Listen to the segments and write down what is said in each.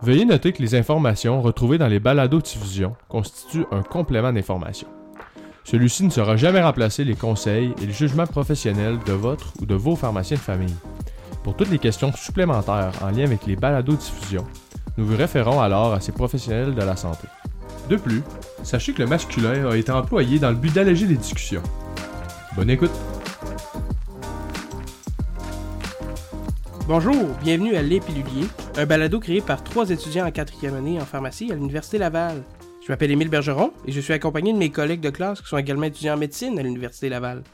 Veuillez noter que les informations retrouvées dans les balados-diffusions constituent un complément d'information. Celui-ci ne sera jamais remplacer les conseils et le jugement professionnel de votre ou de vos pharmaciens de famille. Pour toutes les questions supplémentaires en lien avec les balados-diffusions, nous vous référons alors à ces professionnels de la santé. De plus, sachez que le masculin a été employé dans le but d'alléger les discussions. Bonne écoute! Bonjour, bienvenue à Les Piluliers, un balado créé par trois étudiants en quatrième année en pharmacie à l'Université Laval. Je m'appelle Émile Bergeron et je suis accompagné de mes collègues de classe qui sont également étudiants en médecine à l'Université Laval.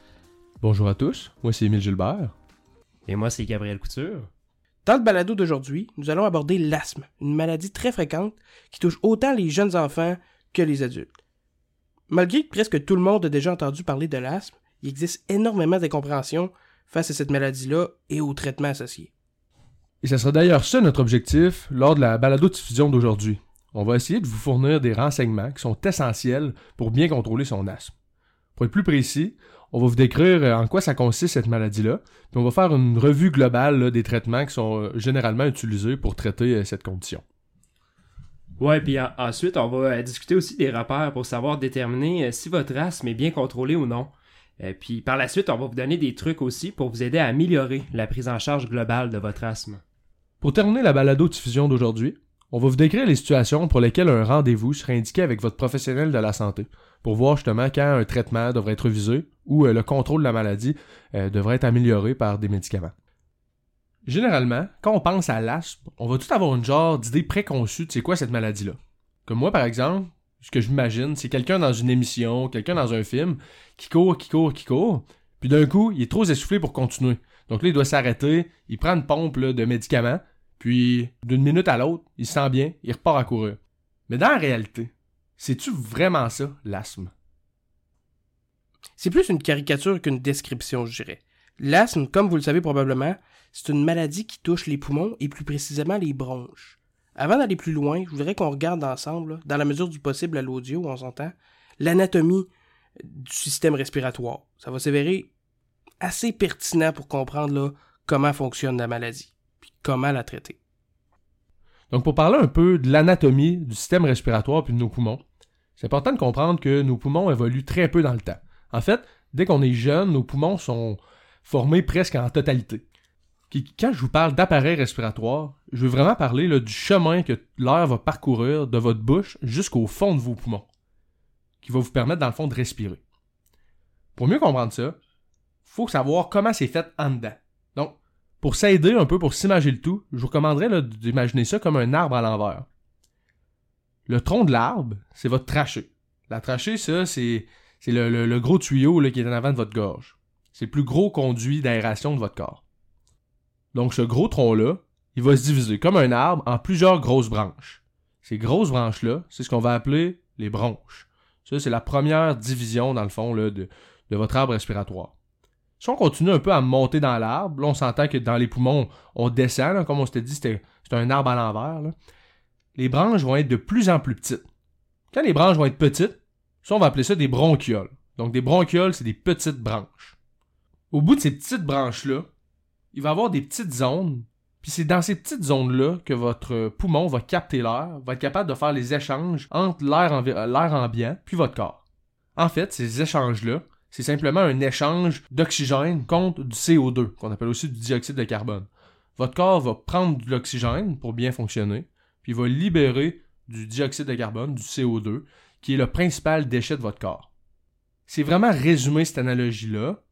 Bonjour à tous, moi c'est Émile Gilbert. Et moi c'est Gabriel Couture. Dans le balado d'aujourd'hui, nous allons aborder l'asthme, une maladie très fréquente qui touche autant les jeunes enfants que les adultes. Malgré que presque tout le monde a déjà entendu parler de l'asthme, il existe énormément d'incompréhension face à cette maladie-là et aux traitements associés. Et ce sera d'ailleurs ça notre objectif lors de la balado-diffusion d'aujourd'hui. On va essayer de vous fournir des renseignements qui sont essentiels pour bien contrôler son asthme. Pour être plus précis, on va vous décrire euh, en quoi ça consiste cette maladie-là, puis on va faire une revue globale des traitements qui sont euh, généralement utilisés pour traiter euh, cette condition. Ouais, puis ensuite, on va discuter aussi des repères pour savoir déterminer si votre asthme est bien contrôlé ou non. puis par la suite, on va vous donner des trucs aussi pour vous aider à améliorer la prise en charge globale de votre asthme. Pour terminer la balado-diffusion d'aujourd'hui, on va vous décrire les situations pour lesquelles un rendez-vous serait indiqué avec votre professionnel de la santé, pour voir justement quand un traitement devrait être visé ou euh, le contrôle de la maladie euh, devrait être amélioré par des médicaments. Généralement, quand on pense à l'asthme, on va tout avoir une genre d'idée préconçue de c'est quoi cette maladie-là. Comme moi, par exemple, ce que je m'imagine, c'est quelqu'un dans une émission, quelqu'un dans un film, qui court, qui court, qui court, puis d'un coup, il est trop essoufflé pour continuer. Donc là, il doit s'arrêter, il prend une pompe de médicaments, puis, d'une minute à l'autre, il se sent bien, il repart à courir. Mais dans la réalité, c'est-tu vraiment ça, l'asthme? C'est plus une caricature qu'une description, je dirais. L'asthme, comme vous le savez probablement, c'est une maladie qui touche les poumons et plus précisément les bronches. Avant d'aller plus loin, je voudrais qu'on regarde ensemble, dans la mesure du possible à l'audio, on s'entend, l'anatomie du système respiratoire. Ça va s'avérer assez pertinent pour comprendre comment fonctionne la maladie comment la traiter. Donc, pour parler un peu de l'anatomie du système respiratoire puis de nos poumons, c'est important de comprendre que nos poumons évoluent très peu dans le temps. En fait, dès qu'on est jeune, nos poumons sont formés presque en totalité. Quand je vous parle d'appareil respiratoire, je veux vraiment parler du chemin que l'air va parcourir de votre bouche jusqu'au fond de vos poumons, qui va vous permettre dans le fond de respirer. Pour mieux comprendre ça, il faut savoir comment c'est fait en dedans. Donc, pour s'aider un peu, pour s'imager le tout, je vous recommanderais d'imaginer ça comme un arbre à l'envers. Le tronc de l'arbre, c'est votre trachée. La trachée, ça, c'est le, gros tuyau qui est en avant de votre gorge. C'est le plus gros conduit d'aération de votre corps. Donc ce gros tronc-là, il va se diviser comme un arbre en plusieurs grosses branches. Ces grosses branches-là, c'est ce qu'on va appeler les bronches. Ça, c'est la première division, dans le fond, de, de votre arbre respiratoire. Si on continue un peu à monter dans l'arbre, là, on s'entend que dans les poumons, on descend, comme on s'était dit, c'est un arbre à l'envers. Les branches vont être de plus en plus petites. Quand les branches vont être petites, ça, on va appeler ça des bronchioles. Donc, des bronchioles, c'est des petites branches. Au bout de ces petites branches-là, il va y avoir des petites zones, puis c'est dans ces petites zones-là que votre poumon va capter l'air, va être capable de faire les échanges entre l'air ambiant puis votre corps. En fait, ces échanges-là, c'est simplement un échange d'oxygène contre du CO2, qu'on appelle aussi du dioxyde de carbone. Votre corps va prendre de l'oxygène pour bien fonctionner, puis va libérer du dioxyde de carbone, du CO2, qui est le principal déchet de votre corps. C'est vraiment résumé cette analogie-là,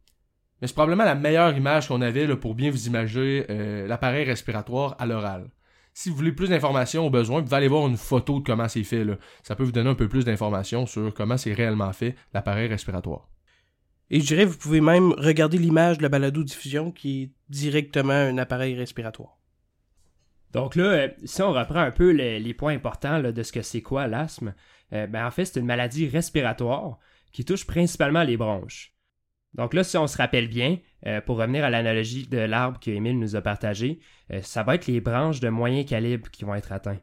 mais c'est probablement la meilleure image qu'on avait pour bien vous imaginer euh, l'appareil respiratoire à l'oral. Si vous voulez plus d'informations au besoin, vous pouvez aller voir une photo de comment c'est fait. Ça peut vous donner un peu plus d'informations sur comment c'est réellement fait l'appareil respiratoire. Et je dirais, vous pouvez même regarder l'image de la balado-diffusion qui est directement un appareil respiratoire. Donc là, euh, si on reprend un peu les, points importants de ce que c'est quoi l'asthme, euh, ben en fait, c'est une maladie respiratoire qui touche principalement les bronches. Donc là, si on se rappelle bien, euh, pour revenir à l'analogie de l'arbre que Émile nous a partagé, ça va être les branches de moyen calibre qui vont être atteintes.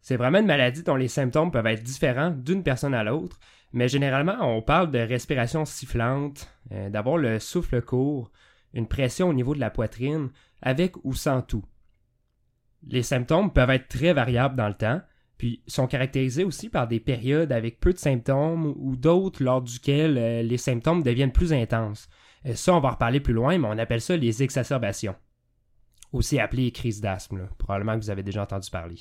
C'est vraiment une maladie dont les symptômes peuvent être différents d'une personne à l'autre, mais généralement, on parle de respiration sifflante, euh, d'avoir le souffle court, une pression au niveau de la poitrine, avec ou sans tout. Les symptômes peuvent être très variables dans le temps, puis sont caractérisés aussi par des périodes avec peu de symptômes ou d'autres lors duquel euh, les symptômes deviennent plus intenses. Euh, ça, on va en reparler plus loin, mais on appelle ça les exacerbations. Aussi appelées crises d'asthme, probablement que vous avez déjà entendu parler.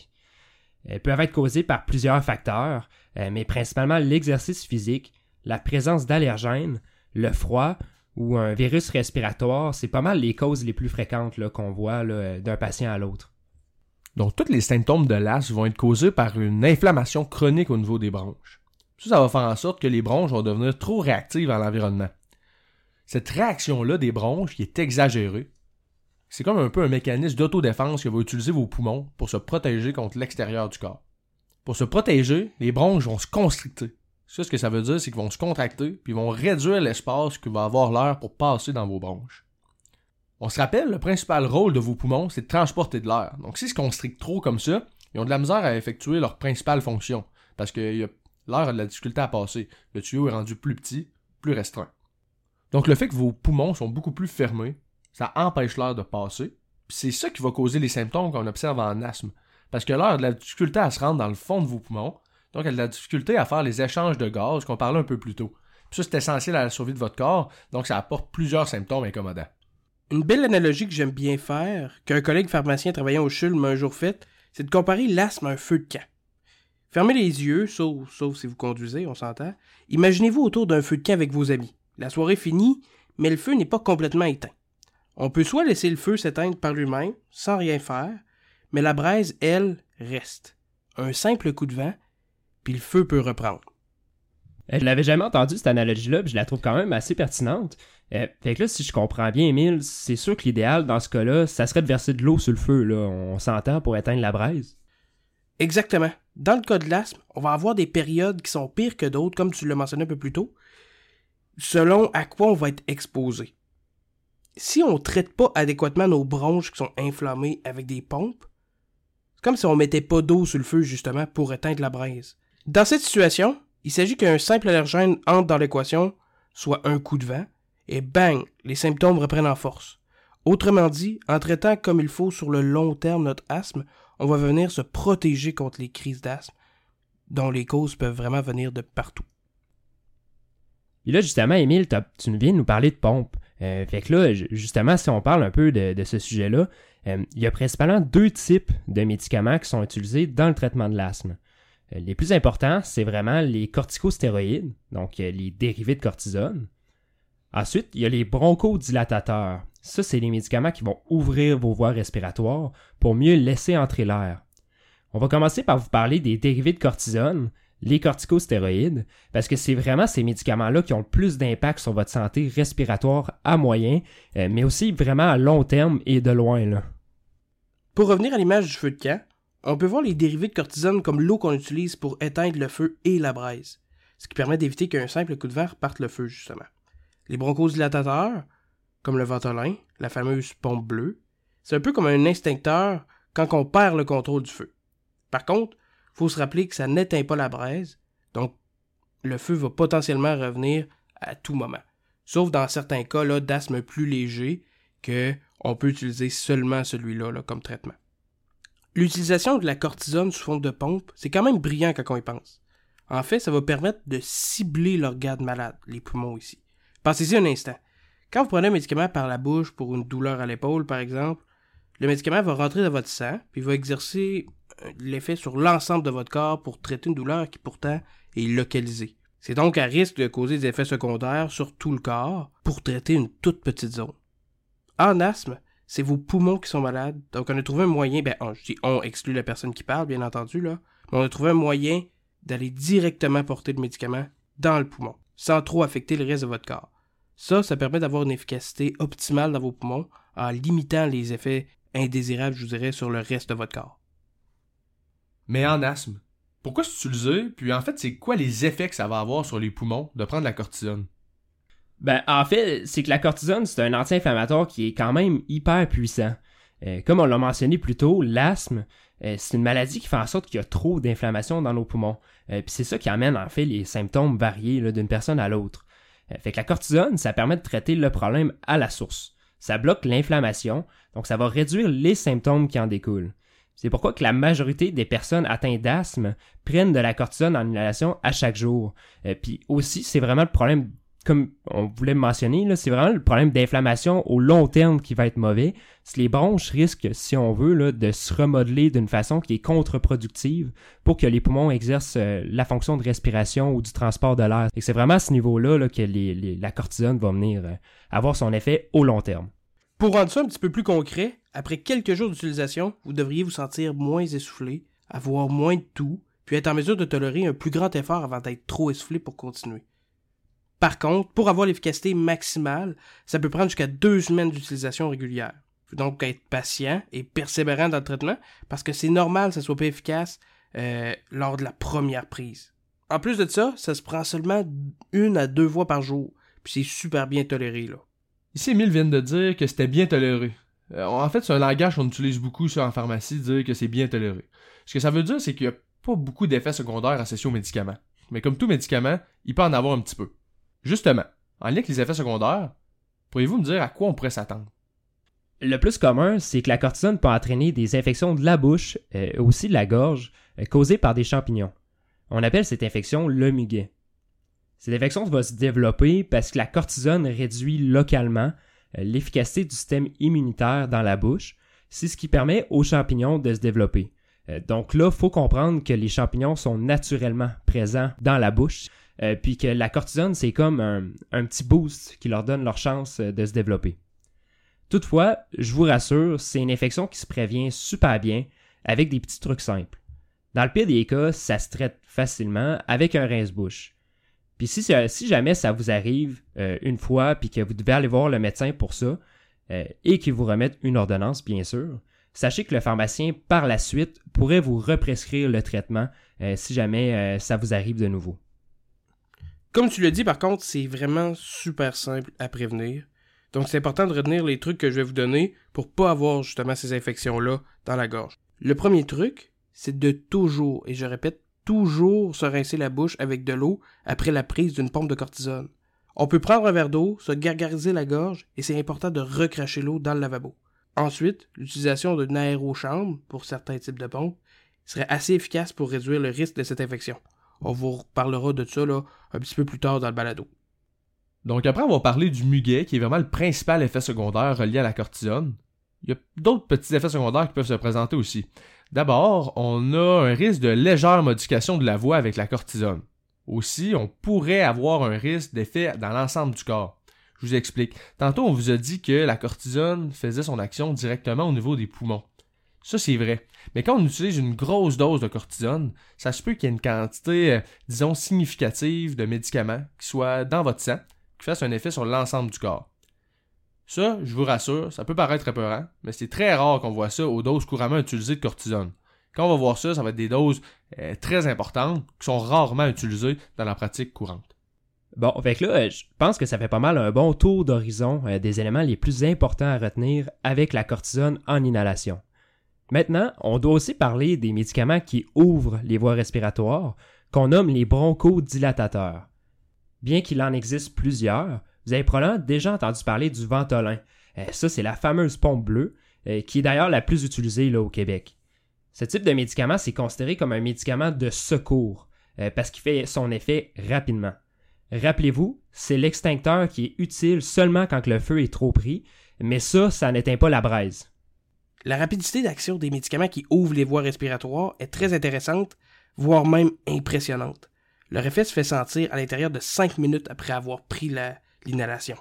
Elles peuvent être causées par plusieurs facteurs, euh, mais principalement l'exercice physique, la présence d'allergènes, le froid ou un virus respiratoire, c'est pas mal les causes les plus fréquentes qu'on voit d'un patient à l'autre. Donc, tous les symptômes de l'asthme vont être causés par une inflammation chronique au niveau des bronches. Ça, ça va faire en sorte que les bronches vont devenir trop réactives à l'environnement. Cette réaction-là des bronches qui est exagérée, c'est comme un peu un mécanisme d'autodéfense que va utiliser vos poumons pour se protéger contre l'extérieur du corps. Pour se protéger, les bronches vont se constricter. Ça, ce que ça veut dire, c'est qu'ils vont se contracter, puis vont réduire l'espace que va avoir l'air pour passer dans vos bronches. On se rappelle, le principal rôle de vos poumons, c'est de transporter de l'air. Donc, s'ils se constrictent trop comme ça, ils ont de la misère à effectuer leur principale fonction. Parce que l'air a de la difficulté à passer. Le tuyau est rendu plus petit, plus restreint. Donc, le fait que vos poumons sont beaucoup plus fermés, ça empêche l'air de passer. c'est ça qui va causer les symptômes qu'on observe en asthme. Parce que l'air a de la difficulté à se rendre dans le fond de vos poumons. Donc, elle a de la difficulté à faire les échanges de gaz qu'on parlait un peu plus tôt. ça, c'est essentiel à la survie de votre corps. Donc, ça apporte plusieurs symptômes incommodants. Une belle analogie que j'aime bien faire, qu'un collègue pharmacien travaillant au CHUL m'a un jour faite, c'est de comparer l'asthme à un feu de camp. Fermez les yeux, sauf, sauf si vous conduisez, on s'entend. Imaginez-vous autour d'un feu de camp avec vos amis. La soirée finit, mais le feu n'est pas complètement éteint. On peut soit laisser le feu s'éteindre par lui-même, sans rien faire, mais la braise, elle, reste. Un simple coup de vent, puis le feu peut reprendre. Je l'avais jamais entendu cette analogie-là, puis je la trouve quand même assez pertinente. Euh, fait que là, si je comprends bien, Emile, c'est sûr que l'idéal dans ce cas-là, ça serait de verser de l'eau sur le feu, là. On s'entend pour éteindre la braise. Exactement. Dans le cas de l'asthme, on va avoir des périodes qui sont pires que d'autres, comme tu l'as mentionné un peu plus tôt, selon à quoi on va être exposé. Si on ne traite pas adéquatement nos bronches qui sont inflammées avec des pompes, c'est comme si on mettait pas d'eau sur le feu justement pour éteindre la braise. Dans cette situation, il s'agit qu'un simple allergène entre dans l'équation, soit un coup de vent, et bang, les symptômes reprennent en force. Autrement dit, en traitant comme il faut sur le long terme notre asthme, on va venir se protéger contre les crises d'asthme, dont les causes peuvent vraiment venir de partout. Et là, justement, Émile, tu viens de nous parler de pompe. Euh, fait que là, justement, si on parle un peu de, ce sujet-là, euh, il y a principalement deux types de médicaments qui sont utilisés dans le traitement de l'asthme. Euh, les plus importants, c'est vraiment les corticostéroïdes, donc les dérivés de cortisone, Ensuite, il y a les bronchodilatateurs. Ça, c'est les médicaments qui vont ouvrir vos voies respiratoires pour mieux laisser entrer l'air. On va commencer par vous parler des dérivés de cortisone, les corticostéroïdes, parce que c'est vraiment ces médicaments-là qui ont le plus d'impact sur votre santé respiratoire à moyen, euh, mais aussi vraiment à long terme et de loin. Là. Pour revenir à l'image du feu de camp, on peut voir les dérivés de cortisone comme l'eau qu'on utilise pour éteindre le feu et la braise, ce qui permet d'éviter qu'un simple coup de vent parte le feu, justement. Les bronchodilatateurs, comme le Ventolin, la fameuse pompe bleue, c'est un peu comme un instincteur quand on perd le contrôle du feu. Par contre, faut se rappeler que ça n'éteint pas la braise, donc le feu va potentiellement revenir à tout moment. Sauf dans certains cas d'asthme plus léger que on peut utiliser seulement celui-là comme traitement. L'utilisation de la cortisone sous forme de pompe, c'est quand même brillant quand on y pense. En fait, ça va permettre de cibler l'organe malade, les poumons ici. Pensez-y un instant. Quand vous prenez un médicament par la bouche pour une douleur à l'épaule, par exemple, le médicament va rentrer dans votre sang, puis va exercer euh, l'effet sur l'ensemble de votre corps pour traiter une douleur qui pourtant est localisée. C'est donc à risque de causer des effets secondaires sur tout le corps pour traiter une toute petite zone. En asthme, c'est vos poumons qui sont malades. Donc on a trouvé un moyen, ben on, je dis on exclut la personne qui parle, bien entendu, là, mais on a trouvé un moyen d'aller directement porter le médicament dans le poumon sans trop affecter le reste de votre corps. Ça, ça permet d'avoir une efficacité optimale dans vos poumons en limitant les effets indésirables, je vous dirais, sur le reste de votre corps. Mais en asthme, pourquoi s'utiliser? Puis en fait, c'est quoi les effets que ça va avoir sur les poumons de prendre la cortisone? Ben, en fait, c'est que la cortisone, c'est un anti-inflammatoire qui est quand même hyper puissant. Euh, comme on l'a mentionné plus tôt, l'asthme, euh, c'est une maladie qui fait en sorte qu'il y a trop d'inflammation dans nos poumons. Euh, puis c'est ça qui amène en fait les symptômes variés d'une personne à l'autre. fait que la cortisone, ça permet de traiter le problème à la source. Ça bloque l'inflammation, donc ça va réduire les symptômes qui en découlent. C'est pourquoi que la majorité des personnes atteintes d'asthme prennent de la cortisone en inhalation à chaque jour. Euh, puis aussi, c'est vraiment le problème, comme on voulait mentionner, c'est vraiment le problème d'inflammation au long terme qui va être mauvais. Si les bronches risquent, si on veut, de se remodeler d'une façon qui est contre-productive pour que les poumons exercent euh, la fonction de respiration ou du transport de l'air. Et c'est vraiment à ce niveau-là là, que la cortisone va venir euh, avoir son effet au long terme. Pour rendre ça un petit peu plus concret, après quelques jours d'utilisation, vous devriez vous sentir moins essoufflé, avoir moins de toux, puis être en mesure de tolérer un plus grand effort avant d'être trop essoufflé pour continuer. Par contre, pour avoir l'efficacité maximale, ça peut prendre jusqu'à deux semaines d'utilisation régulière. Il faut donc être patient et persévérant dans le traitement, parce que c'est normal que ça soit pas efficace euh, lors de la première prise. En plus de ça, ça se prend seulement une à deux fois par jour, puis c'est super bien toléré là. Ici, Emile vient de dire que c'était bien toléré. Euh, en fait, c'est un langage qu'on utilise beaucoup sur en pharmacie, dire que c'est bien toléré. Ce que ça veut dire, c'est qu'il n'y a pas beaucoup d'effets secondaires associés aux médicaments. Mais comme tout médicament, il peut en avoir un petit peu. Justement, en lien avec les effets secondaires, pourriez-vous me dire à quoi on pourrait s'attendre? Le plus commun, c'est que la cortisone peut entraîner des infections de la bouche, euh, aussi de la gorge, euh, causées par des champignons. On appelle cette infection le muguet. Cette infection va se développer parce que la cortisone réduit localement euh, l'efficacité du système immunitaire dans la bouche. C'est ce qui permet aux champignons de se développer. Euh, donc là, il faut comprendre que les champignons sont naturellement présents dans la bouche, euh, puis que la cortisone, c'est comme un, petit boost qui leur donne leur chance de se développer. Toutefois, je vous rassure, c'est une infection qui se prévient super bien avec des petits trucs simples. Dans le pire des cas, ça se traite facilement avec un rince-bouche. Puis si, jamais ça vous arrive euh, une fois, puis que vous devez aller voir le médecin pour ça, euh, et qu'il vous remette une ordonnance, bien sûr, sachez que le pharmacien, par la suite, pourrait vous represcrire le traitement euh, si jamais ça vous arrive de nouveau. Comme tu le dis, par contre, c'est vraiment super simple à prévenir. Donc c'est important de retenir les trucs que je vais vous donner pour pas avoir justement ces infections-là dans la gorge. Le premier truc, c'est de toujours, et je répète toujours se rincer la bouche avec de l'eau après la prise d'une pompe de cortisone. On peut prendre un verre d'eau, se gargariser la gorge et c'est important de recracher l'eau dans le lavabo. Ensuite, l'utilisation d'une aérochambre pour certains types de pompes serait assez efficace pour réduire le risque de cette infection. On vous reparlera de ça un petit peu plus tard dans le balado. Donc après avoir parlé du muguet, qui est vraiment le principal effet secondaire relié à la cortisone, il y a d'autres petits effets secondaires qui peuvent se présenter aussi. D'abord, on a un risque de légère modification de la voix avec la cortisone. Aussi, on pourrait avoir un risque d'effet dans l'ensemble du corps. Je vous explique. Tantôt, on vous a dit que la cortisone faisait son action directement au niveau des poumons. Ça, c'est vrai. Mais quand on utilise une grosse dose de cortisone, ça se peut qu'il y ait une quantité, euh, disons, significative de médicaments qui soient dans votre sang, qui fassent un effet sur l'ensemble du corps. Ça, je vous rassure, ça peut paraître épeurant, mais c'est très rare qu'on voit ça aux doses couramment utilisées de cortisone. Quand on va voir ça, ça va être des doses euh, très importantes qui sont rarement utilisées dans la pratique courante. Bon, fait là, euh, je pense que ça fait pas mal un bon tour d'horizon des éléments les plus importants à retenir avec la cortisone en inhalation. Maintenant, on doit aussi parler des médicaments qui ouvrent les voies respiratoires, qu'on nomme les bronchodilatateurs. Bien qu'il en existe plusieurs, vous avez probablement déjà entendu parler du Ventolin. Euh, ça, c'est la fameuse pompe bleue, euh, qui est d'ailleurs la plus utilisée là, au Québec. Ce type de médicament, c'est considéré comme un médicament de secours, euh, parce qu'il fait son effet rapidement. Rappelez-vous, c'est l'extincteur qui est utile seulement quand le feu est trop pris, mais ça, ça n'éteint pas la braise. La rapidité d'action des médicaments qui ouvrent les voies respiratoires est très intéressante, voire même impressionnante. Leur effet se fait sentir à l'intérieur de 5 minutes après avoir pris la, l'inhalation.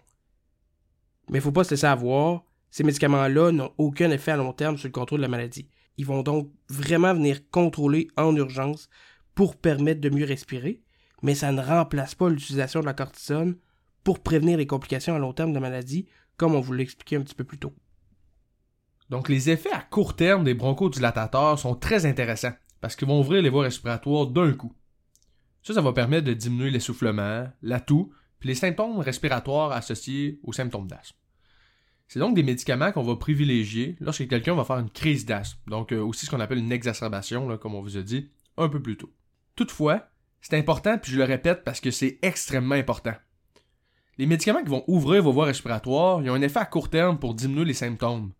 Mais il ne faut pas se laisser avoir, ces médicaments-là n'ont aucun effet à long terme sur le contrôle de la maladie. Ils vont donc vraiment venir contrôler en urgence pour permettre de mieux respirer, mais ça ne remplace pas l'utilisation de la cortisone pour prévenir les complications à long terme de la maladie, comme on vous l'a expliqué un petit peu plus tôt. Donc les effets à court terme des bronchodilatateurs sont très intéressants parce qu'ils vont ouvrir les voies respiratoires d'un coup. Ça, ça va permettre de diminuer l'essoufflement, la toux, puis les symptômes respiratoires associés aux symptômes d'asthme. C'est donc des médicaments qu'on va privilégier lorsque quelqu'un va faire une crise d'asthme, donc euh, aussi ce qu'on appelle une exacerbation, comme on vous a dit un peu plus tôt. Toutefois, c'est important, puis je le répète parce que c'est extrêmement important. Les médicaments qui vont ouvrir vos voies respiratoires, ils ont un effet à court terme pour diminuer les symptômes,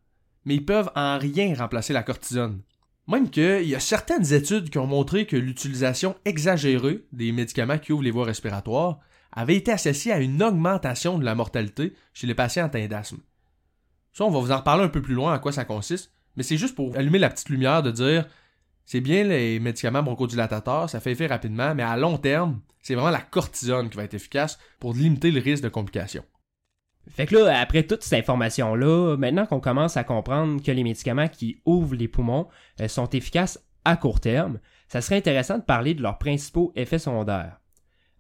mais ils peuvent en rien remplacer la cortisone. Même qu'il y a certaines études qui ont montré que l'utilisation exagérée des médicaments qui ouvrent les voies respiratoires avait été associée à une augmentation de la mortalité chez les patients atteints d'asthme. Ça, on va vous en reparler un peu plus loin à quoi ça consiste, mais c'est juste pour allumer la petite lumière de dire c'est bien les médicaments bronchodilatateurs, ça fait effet rapidement, mais à long terme, c'est vraiment la cortisone qui va être efficace pour limiter le risque de complications. Fait que là, après toute cette information-là, maintenant qu'on commence à comprendre que les médicaments qui ouvrent les poumons euh, sont efficaces à court terme, ça serait intéressant de parler de leurs principaux effets secondaires.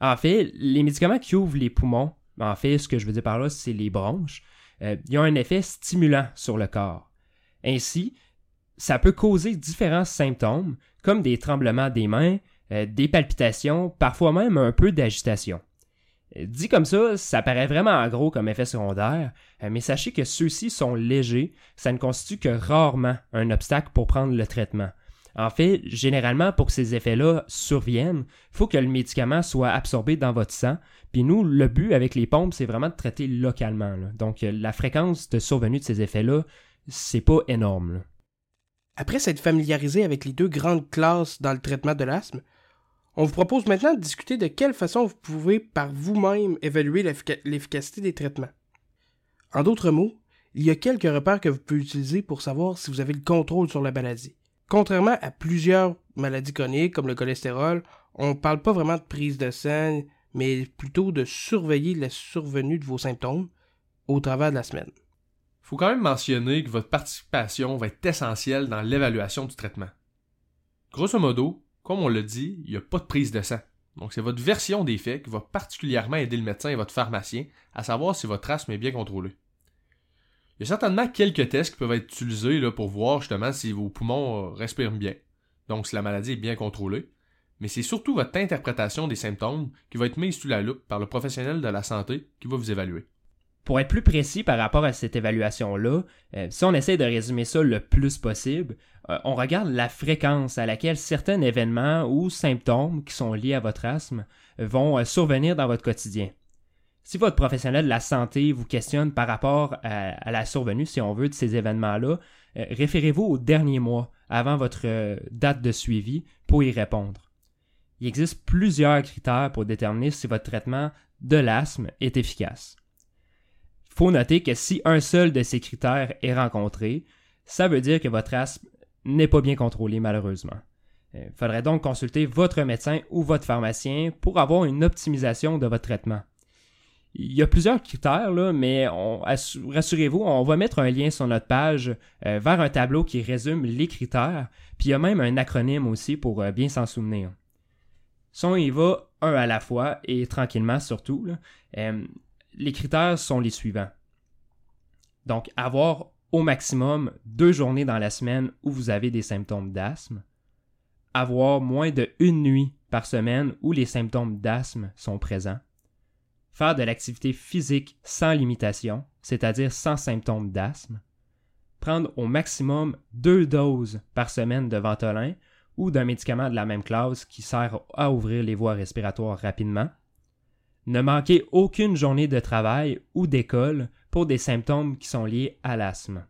En fait, les médicaments qui ouvrent les poumons, en fait, ce que je veux dire par là, c'est les bronches, euh, ils ont un effet stimulant sur le corps. Ainsi, ça peut causer différents symptômes, comme des tremblements des mains, euh, des palpitations, parfois même un peu d'agitation. Dit comme ça, ça paraît vraiment gros comme effet secondaire, euh, mais sachez que ceux-ci sont légers, ça ne constitue que rarement un obstacle pour prendre le traitement. En fait, généralement, pour que ces effets-là surviennent, il faut que le médicament soit absorbé dans votre sang. Puis nous, le but avec les pompes, c'est vraiment de traiter localement. Donc, euh, la fréquence de survenue de ces effets-là, c'est pas énorme. Après s'être familiarisé avec les deux grandes classes dans le traitement de l'asthme, on vous propose maintenant de discuter de quelle façon vous pouvez par vous-même évaluer l'efficacité des traitements. En d'autres mots, il y a quelques repères que vous pouvez utiliser pour savoir si vous avez le contrôle sur la maladie. Contrairement à plusieurs maladies chroniques comme le cholestérol, on ne parle pas vraiment de prise de sang, mais plutôt de surveiller la survenue de vos symptômes au travers de la semaine. Il faut quand même mentionner que votre participation va être essentielle dans l'évaluation du traitement. Grosso modo, comme on l'a dit, il n'y a pas de prise de sang. Donc c'est votre version des faits qui va particulièrement aider le médecin et votre pharmacien à savoir si votre asthme est bien contrôlé. Il y a certainement quelques tests qui peuvent être utilisés là, pour voir justement si vos poumons euh, respirent bien, donc si la maladie est bien contrôlée, mais c'est surtout votre interprétation des symptômes qui va être mise sous la loupe par le professionnel de la santé qui va vous évaluer. Pour être plus précis par rapport à cette évaluation-là, euh, si on essaie de résumer ça le plus possible, euh, on regarde la fréquence à laquelle certains événements ou symptômes qui sont liés à votre asthme vont euh, survenir dans votre quotidien. Si votre professionnel de la santé vous questionne par rapport à, la survenue, si on veut, de ces événements-là, référez-vous au dernier mois avant votre date de suivi pour y répondre. Il existe plusieurs critères pour déterminer si votre traitement de l'asthme est efficace faut noter que si un seul de ces critères est rencontré, ça veut dire que votre asthme n'est pas bien contrôlé malheureusement. Il euh, faudrait donc consulter votre médecin ou votre pharmacien pour avoir une optimisation de votre traitement. Il y a plusieurs critères, là, mais rassurez-vous, on va mettre un lien sur notre page euh, vers un tableau qui résume les critères, puis il y a même un acronyme aussi pour euh, bien s'en souvenir. Si on y va un à la fois et tranquillement surtout, les critères sont les suivants. Donc, avoir au maximum deux journées dans la semaine où vous avez des symptômes d'asthme, avoir moins de une nuit par semaine où les symptômes d'asthme sont présents, faire de l'activité physique sans limitation, c'est-à-dire sans symptômes d'asthme, prendre au maximum deux doses par semaine de Ventolin ou d'un médicament de la même classe qui sert à ouvrir les voies respiratoires rapidement, ne manquez aucune journée de travail ou d'école pour des symptômes qui sont liés à l'asthme.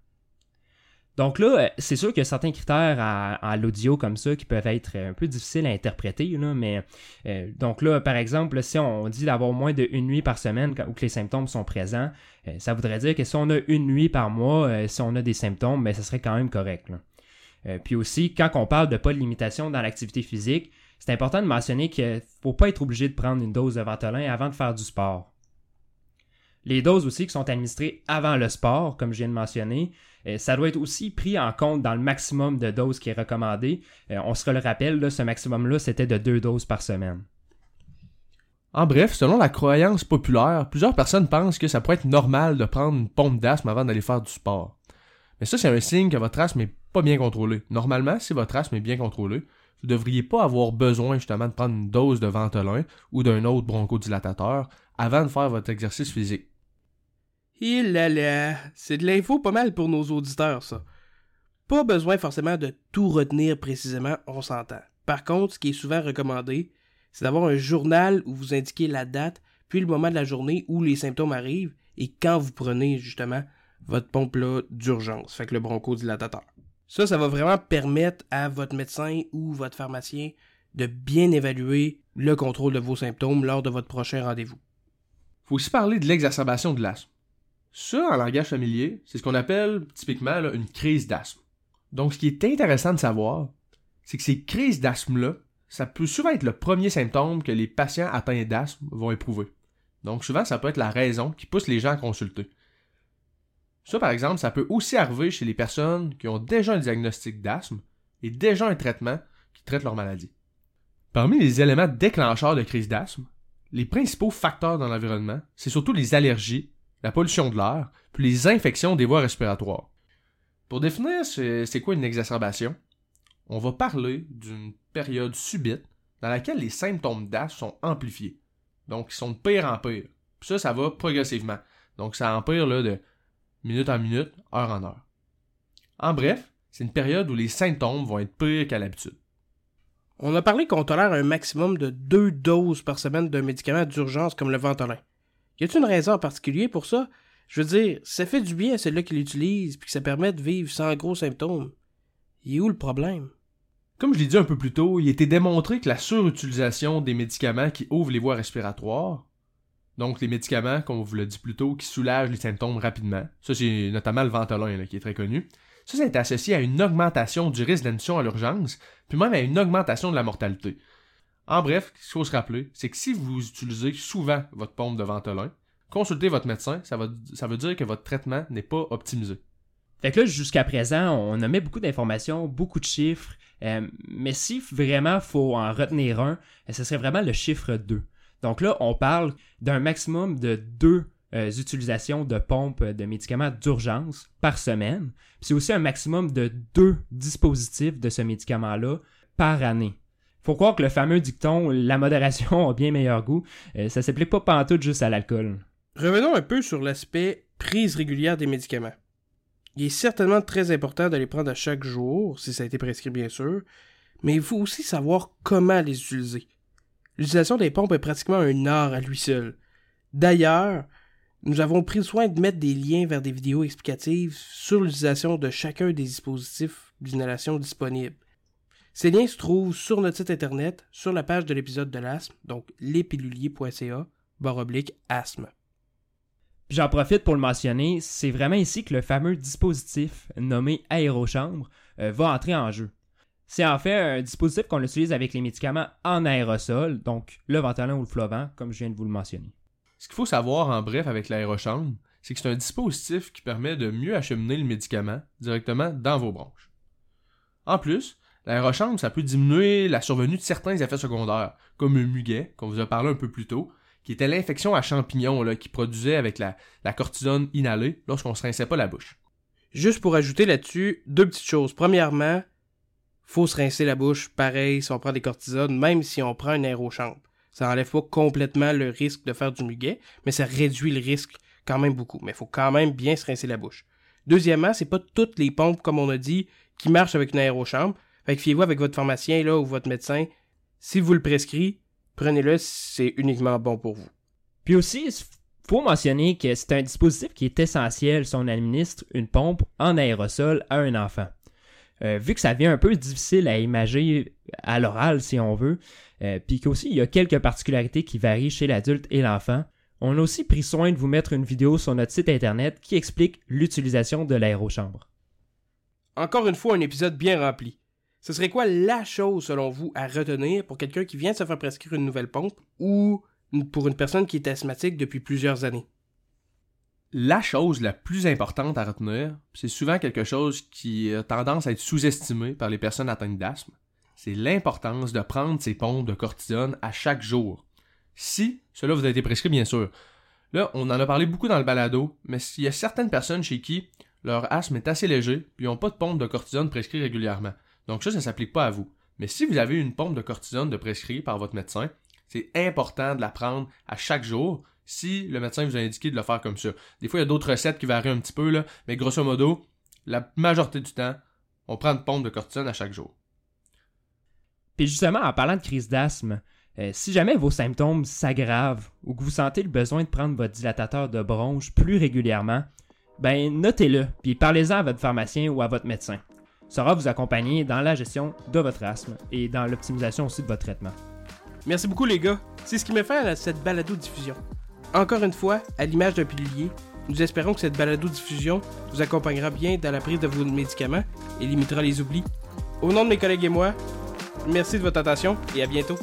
Donc là, euh, c'est sûr qu'il y a certains critères à, l'audio comme ça qui peuvent être un peu difficiles à interpréter, mais euh, donc là, par exemple, si on dit d'avoir moins d'une nuit par semaine où que les symptômes sont présents, euh, ça voudrait dire que si on a une nuit par mois, si on a des symptômes, ben, ça serait quand même correct. puis aussi, quand on parle de pas de limitation dans l'activité physique, c'est important de mentionner qu'il ne faut pas être obligé de prendre une dose de Ventolin avant de faire du sport. Les doses aussi qui sont administrées avant le sport, comme je viens de mentionner, euh, ça doit être aussi pris en compte dans le maximum de doses qui est recommandé. Euh, on se le rappelle, ce maximum-là, c'était de deux doses par semaine. En bref, selon la croyance populaire, plusieurs personnes pensent que ça pourrait être normal de prendre une pompe d'asthme avant d'aller faire du sport. Mais ça, c'est un signe que votre asthme n'est pas bien contrôlé. Normalement, si votre asthme est bien contrôlé, vous ne devriez pas avoir besoin justement de prendre une dose de Ventolin ou d'un autre bronchodilatateur avant de faire votre exercice physique. Il là là, c'est de l'info pas mal pour nos auditeurs, ça. Pas besoin forcément de tout retenir précisément, on s'entend. Par contre, ce qui est souvent recommandé, c'est d'avoir un journal où vous indiquez la date, puis le moment de la journée où les symptômes arrivent et quand vous prenez justement votre pompe là d'urgence, fait le bronchodilatateur. Ça, ça va vraiment permettre à votre médecin ou votre pharmacien de bien évaluer le contrôle de vos symptômes lors de votre prochain rendez-vous. faut aussi parler de l'exacerbation de l'asthme. Ça, en langage familier, c'est ce qu'on appelle typiquement une crise d'asthme. Donc, ce qui est intéressant de savoir, c'est que ces crises d'asthme-là, ça peut souvent être le premier symptôme que les patients atteints d'asthme vont éprouver. Donc, souvent, ça peut être la raison qui pousse les gens à consulter. Ça, par exemple, ça peut aussi arriver chez les personnes qui ont déjà un diagnostic d'asthme et déjà un traitement qui traite leur maladie. Parmi les éléments déclencheurs de crise d'asthme, les principaux facteurs dans l'environnement, c'est surtout les allergies, la pollution de l'air, puis les infections des voies respiratoires. Pour définir c'est quoi une exacerbation, on va parler d'une période subite dans laquelle les symptômes d'asthme sont amplifiés. Donc, ils sont de pire en pire. Puis ça, ça va progressivement. Donc, ça empire là, de minute en minute, heure en heure. En bref, c'est une période où les symptômes vont être pires qu'à l'habitude. On a parlé qu'on tolère un maximum de deux doses par semaine d'un médicament d'urgence comme le Ventolin. Y a-t-il une raison en particulier pour ça? Je veux dire, ça fait du bien à celui-là qui l'utilise puis que ça permet de vivre sans gros symptômes. Il est où le problème? Comme je l'ai dit un peu plus tôt, il a été démontré que la surutilisation des médicaments qui ouvrent les voies respiratoires, donc les médicaments, comme on vous l'a dit plus tôt, qui soulagent les symptômes rapidement, ça c'est notamment le Ventolin qui est très connu, ça, ça est associé à une augmentation du risque d'admission à l'urgence, puis même à une augmentation de la mortalité. En bref, ce qu'il faut se rappeler, c'est que si vous utilisez souvent votre pompe de Ventolin, consultez votre médecin, ça veut dire que votre traitement n'est pas optimisé. Fait que là, jusqu'à présent, on a mis beaucoup d'informations, beaucoup de chiffres, euh, mais si vraiment faut en retenir un, euh, ce serait vraiment le chiffre 2. Donc là, on parle d'un maximum de deux euh, utilisations de pompes de médicaments d'urgence par semaine. C'est aussi un maximum de deux dispositifs de ce médicament-là par année. Faut croire que le fameux dicton la modération a bien meilleur goût, ça s'applique pas pantoute juste à l'alcool. Revenons un peu sur l'aspect prise régulière des médicaments. Il est certainement très important de les prendre à chaque jour, si ça a été prescrit bien sûr, mais il faut aussi savoir comment les utiliser. L'utilisation des pompes est pratiquement un art à lui seul. D'ailleurs, nous avons pris soin de mettre des liens vers des vidéos explicatives sur l'utilisation de chacun des dispositifs d'inhalation disponibles. Ces liens se trouvent sur notre site internet, sur la page de l'épisode de l'asthme, donc lespilulier.ca, barre oblique asthme. J'en profite pour le mentionner, c'est vraiment ici que le fameux dispositif nommé aérochambre euh, va entrer en jeu. C'est en fait un dispositif qu'on utilise avec les médicaments en aérosol, donc le Ventolin ou le Flovent, comme je viens de vous le mentionner. Ce qu'il faut savoir en bref avec l'aérochambre, c'est que c'est un dispositif qui permet de mieux acheminer le médicament directement dans vos bronches. En plus, l'aérochambre, ça peut diminuer la survenue de certains effets secondaires, comme le muguet, qu'on vous a parlé un peu plus tôt, qui était l'infection à champignons là, qui produisait avec la, cortisone inhalée lorsqu'on se rinçait pas la bouche. Juste pour ajouter là-dessus, deux petites choses. Premièrement, faut se rincer la bouche pareil si on prend des cortisones, même si on prend un aérochambre. Ça enlève pas complètement le risque de faire du muguet, mais ça réduit le risque quand même beaucoup. Mais il faut quand même bien se rincer la bouche. Deuxièmement, c'est pas toutes les pompes, comme on a dit, qui marchent avec une aérochambre. Fait que fiez-vous avec votre pharmacien là, ou votre médecin. Si vous le prescrit, prenez-le, c'est uniquement bon pour vous. Puis aussi, il faut mentionner que c'est un dispositif qui est essentiel si on administre une pompe en aérosol à un enfant. Euh, vu que ça devient un peu difficile à imager à l'oral si on veut, euh, puis qu'aussi il y a quelques particularités qui varient chez l'adulte et l'enfant, on a aussi pris soin de vous mettre une vidéo sur notre site internet qui explique l'utilisation de l'aérochambre. Encore une fois, un épisode bien rempli. Ce serait quoi la chose, selon vous, à retenir pour quelqu'un qui vient de se faire prescrire une nouvelle pompe ou pour une personne qui est asthmatique depuis plusieurs années? La chose la plus importante à retenir, c'est souvent quelque chose qui a tendance à être sous-estimé par les personnes atteintes d'asthme, c'est l'importance de prendre ces pompes de cortisone à chaque jour. Si cela vous a été prescrit, bien sûr. Là, on en a parlé beaucoup dans le balado, mais il y a certaines personnes chez qui leur asthme est assez léger, puis ils n'ont pas de pompe de cortisone prescrit régulièrement. Donc ça, ça ne s'applique pas à vous. Mais si vous avez une pompe de cortisone de prescrit par votre médecin, c'est important de la prendre à chaque jour si le médecin vous a indiqué de le faire comme ça. Des fois, il y a d'autres recettes qui varient un petit peu, là, mais grosso modo, la majorité du temps, on prend une pompe de cortisone à chaque jour. Puis justement, en parlant de crise d'asthme, euh, si jamais vos symptômes s'aggravent ou que vous sentez le besoin de prendre votre dilatateur de bronche plus régulièrement, ben notez-le, puis parlez-en à votre pharmacien ou à votre médecin. saura vous accompagner dans la gestion de votre asthme et dans l'optimisation aussi de votre traitement. Merci beaucoup les gars. C'est ce qui me fait à cette balado-diffusion. Encore une fois, à l'image d'un pilier, nous espérons que cette balado-diffusion vous accompagnera bien dans la prise de vos médicaments et limitera les oublis. Au nom de mes collègues et moi, merci de votre attention et à bientôt.